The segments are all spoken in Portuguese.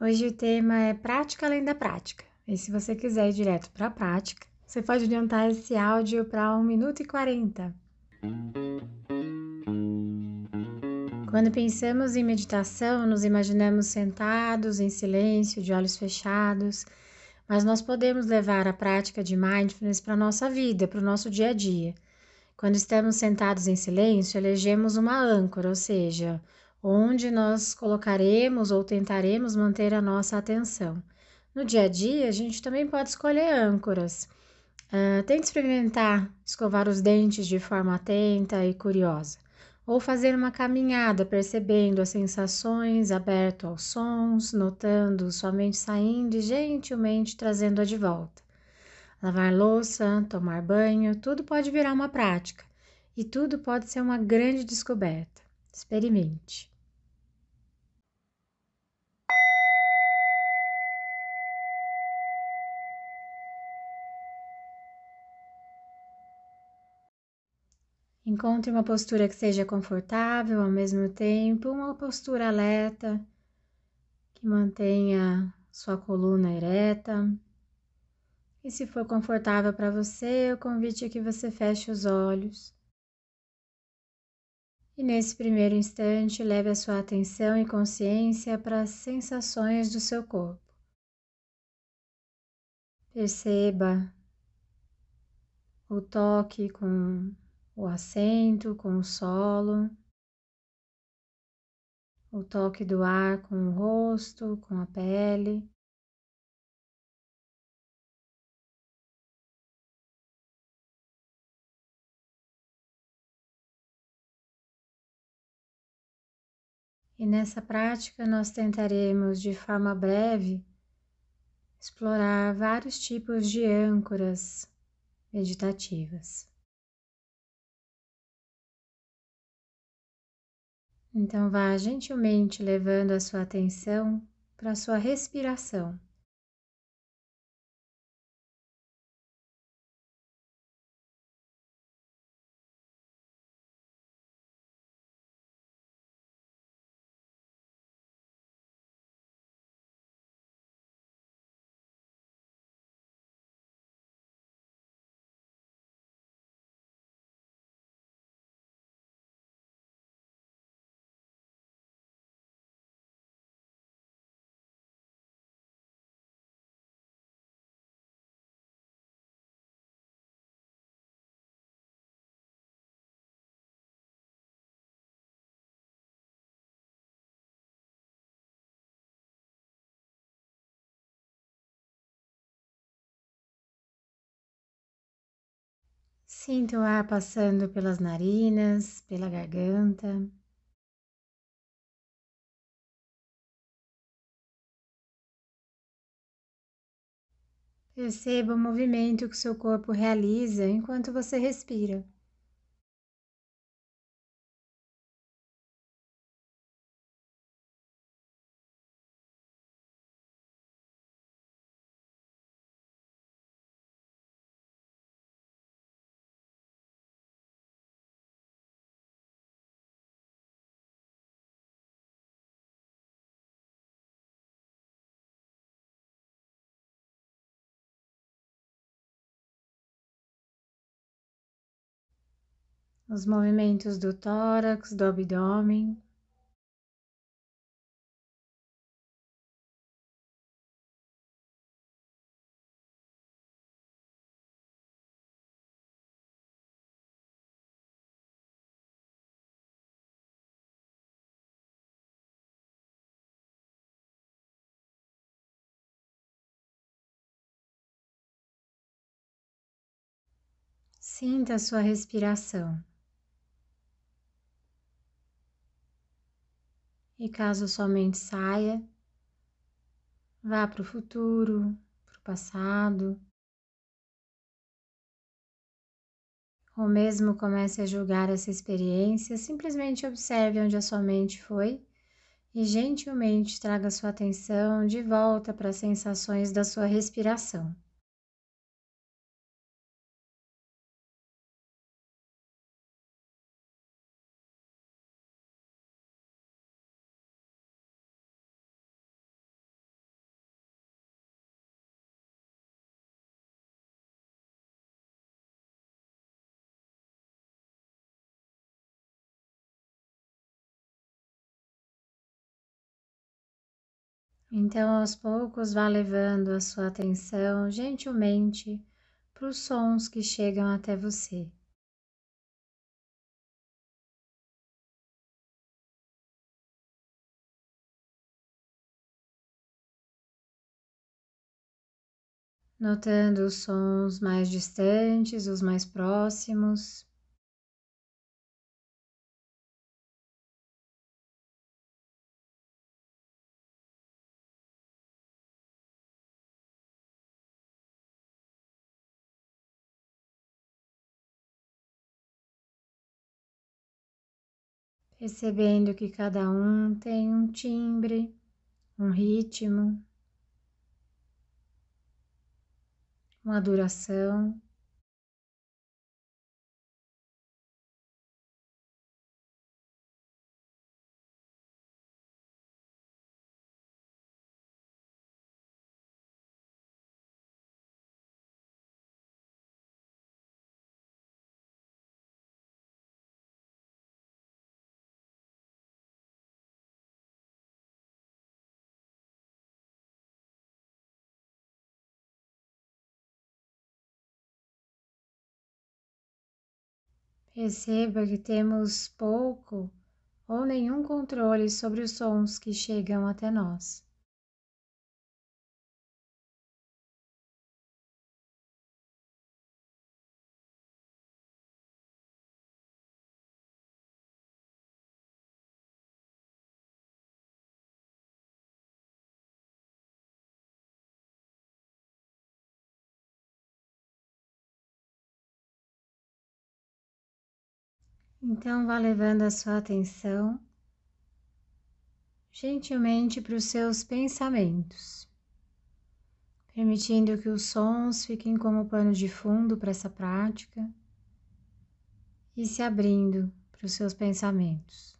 Hoje o tema é prática além da prática. E se você quiser ir direto para a prática, você pode adiantar esse áudio para 1 minuto e 40. Quando pensamos em meditação, nos imaginamos sentados em silêncio, de olhos fechados, mas nós podemos levar a prática de mindfulness para a nossa vida, para o nosso dia a dia. Quando estamos sentados em silêncio, elegemos uma âncora, ou seja, onde nós colocaremos ou tentaremos manter a nossa atenção. No dia a dia, a gente também pode escolher âncoras. Uh, tente experimentar escovar os dentes de forma atenta e curiosa, ou fazer uma caminhada percebendo as sensações, aberto aos sons, notando sua mente saindo e gentilmente trazendo-a de volta. Lavar louça, tomar banho, tudo pode virar uma prática e tudo pode ser uma grande descoberta. Experimente. Encontre uma postura que seja confortável ao mesmo tempo, uma postura alerta que mantenha sua coluna ereta. E se for confortável para você, eu convite a que você feche os olhos. E nesse primeiro instante, leve a sua atenção e consciência para as sensações do seu corpo. Perceba o toque com o assento, com o solo, o toque do ar com o rosto, com a pele. E nessa prática nós tentaremos de forma breve explorar vários tipos de âncoras meditativas. Então vá gentilmente levando a sua atenção para a sua respiração. Sinta o ar passando pelas narinas, pela garganta. Perceba o movimento que seu corpo realiza enquanto você respira. Os movimentos do tórax, do abdômen. Sinta a sua respiração. E caso sua mente saia, Vá para o futuro, para o passado. Ou mesmo comece a julgar essa experiência, simplesmente observe onde a sua mente foi e gentilmente traga sua atenção de volta para as sensações da sua respiração. Então, aos poucos, vá levando a sua atenção gentilmente para os sons que chegam até você. Notando os sons mais distantes, os mais próximos. Percebendo que cada um tem um timbre, um ritmo, uma duração. Perceba que temos pouco ou nenhum controle sobre os sons que chegam até nós. Então, vá levando a sua atenção gentilmente para os seus pensamentos, permitindo que os sons fiquem como pano de fundo para essa prática e se abrindo para os seus pensamentos.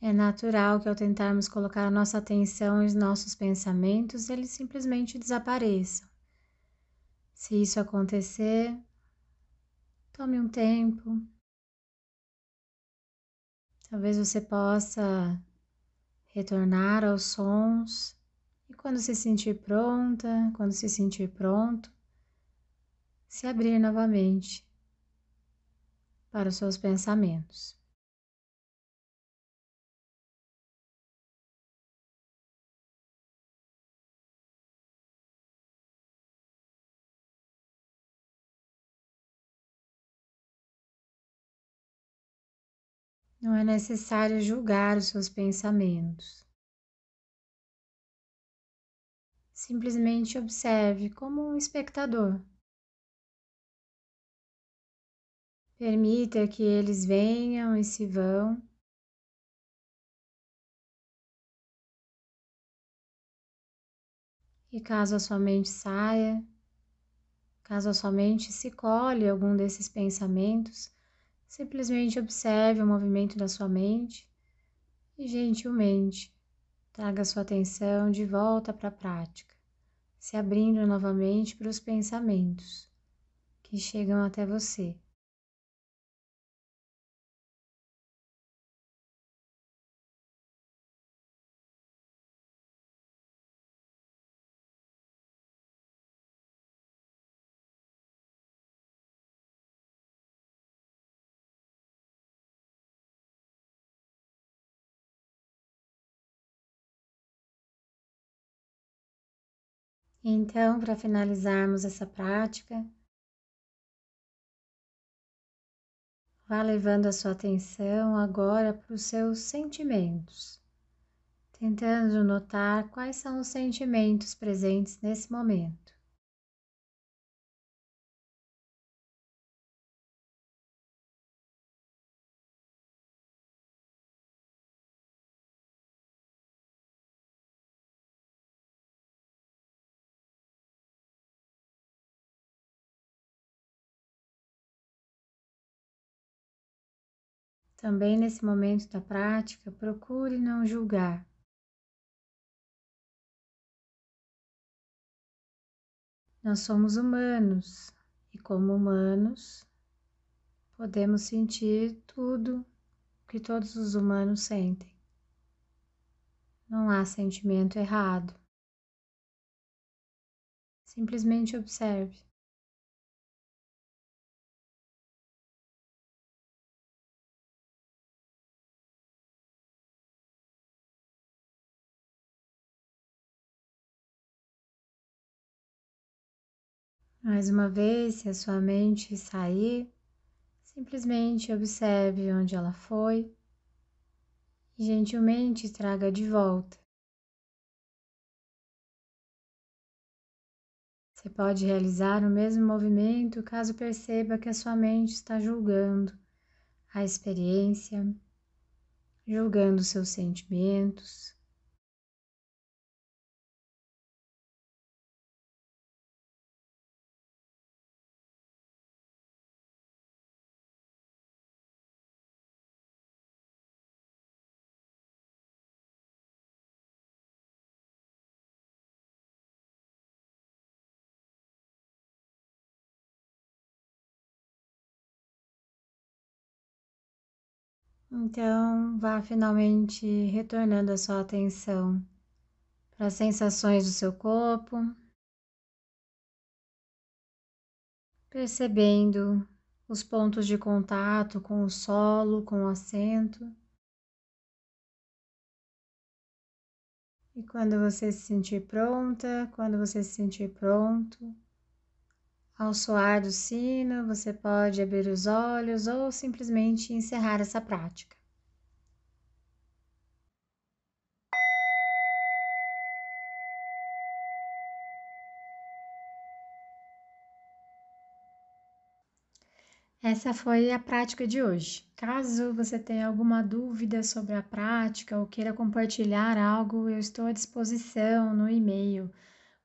É natural que ao tentarmos colocar a nossa atenção em nossos pensamentos, eles simplesmente desapareçam. Se isso acontecer, tome um tempo. Talvez você possa retornar aos sons e quando se sentir pronta, quando se sentir pronto, se abrir novamente para os seus pensamentos. Não é necessário julgar os seus pensamentos. Simplesmente observe como um espectador. Permita que eles venham e se vão. E caso a sua mente saia, caso a sua mente se colhe algum desses pensamentos, Simplesmente observe o movimento da sua mente e gentilmente traga sua atenção de volta para a prática, se abrindo novamente para os pensamentos que chegam até você. Então, para finalizarmos essa prática, vá levando a sua atenção agora para os seus sentimentos. tentando notar quais são os sentimentos presentes nesse momento. Também nesse momento da prática, procure não julgar. Nós somos humanos e, como humanos, podemos sentir tudo que todos os humanos sentem. Não há sentimento errado. Simplesmente observe. Mais uma vez, se a sua mente sair, simplesmente observe onde ela foi e gentilmente traga de volta. Você pode realizar o mesmo movimento caso perceba que a sua mente está julgando a experiência, julgando seus sentimentos, Então, vá finalmente retornando a sua atenção para as sensações do seu corpo, percebendo os pontos de contato com o solo, com o assento. E quando você se sentir pronta, quando você se sentir pronto, ao soar do sino, você pode abrir os olhos ou simplesmente encerrar essa prática. Essa foi a prática de hoje. Caso você tenha alguma dúvida sobre a prática ou queira compartilhar algo, eu estou à disposição no e-mail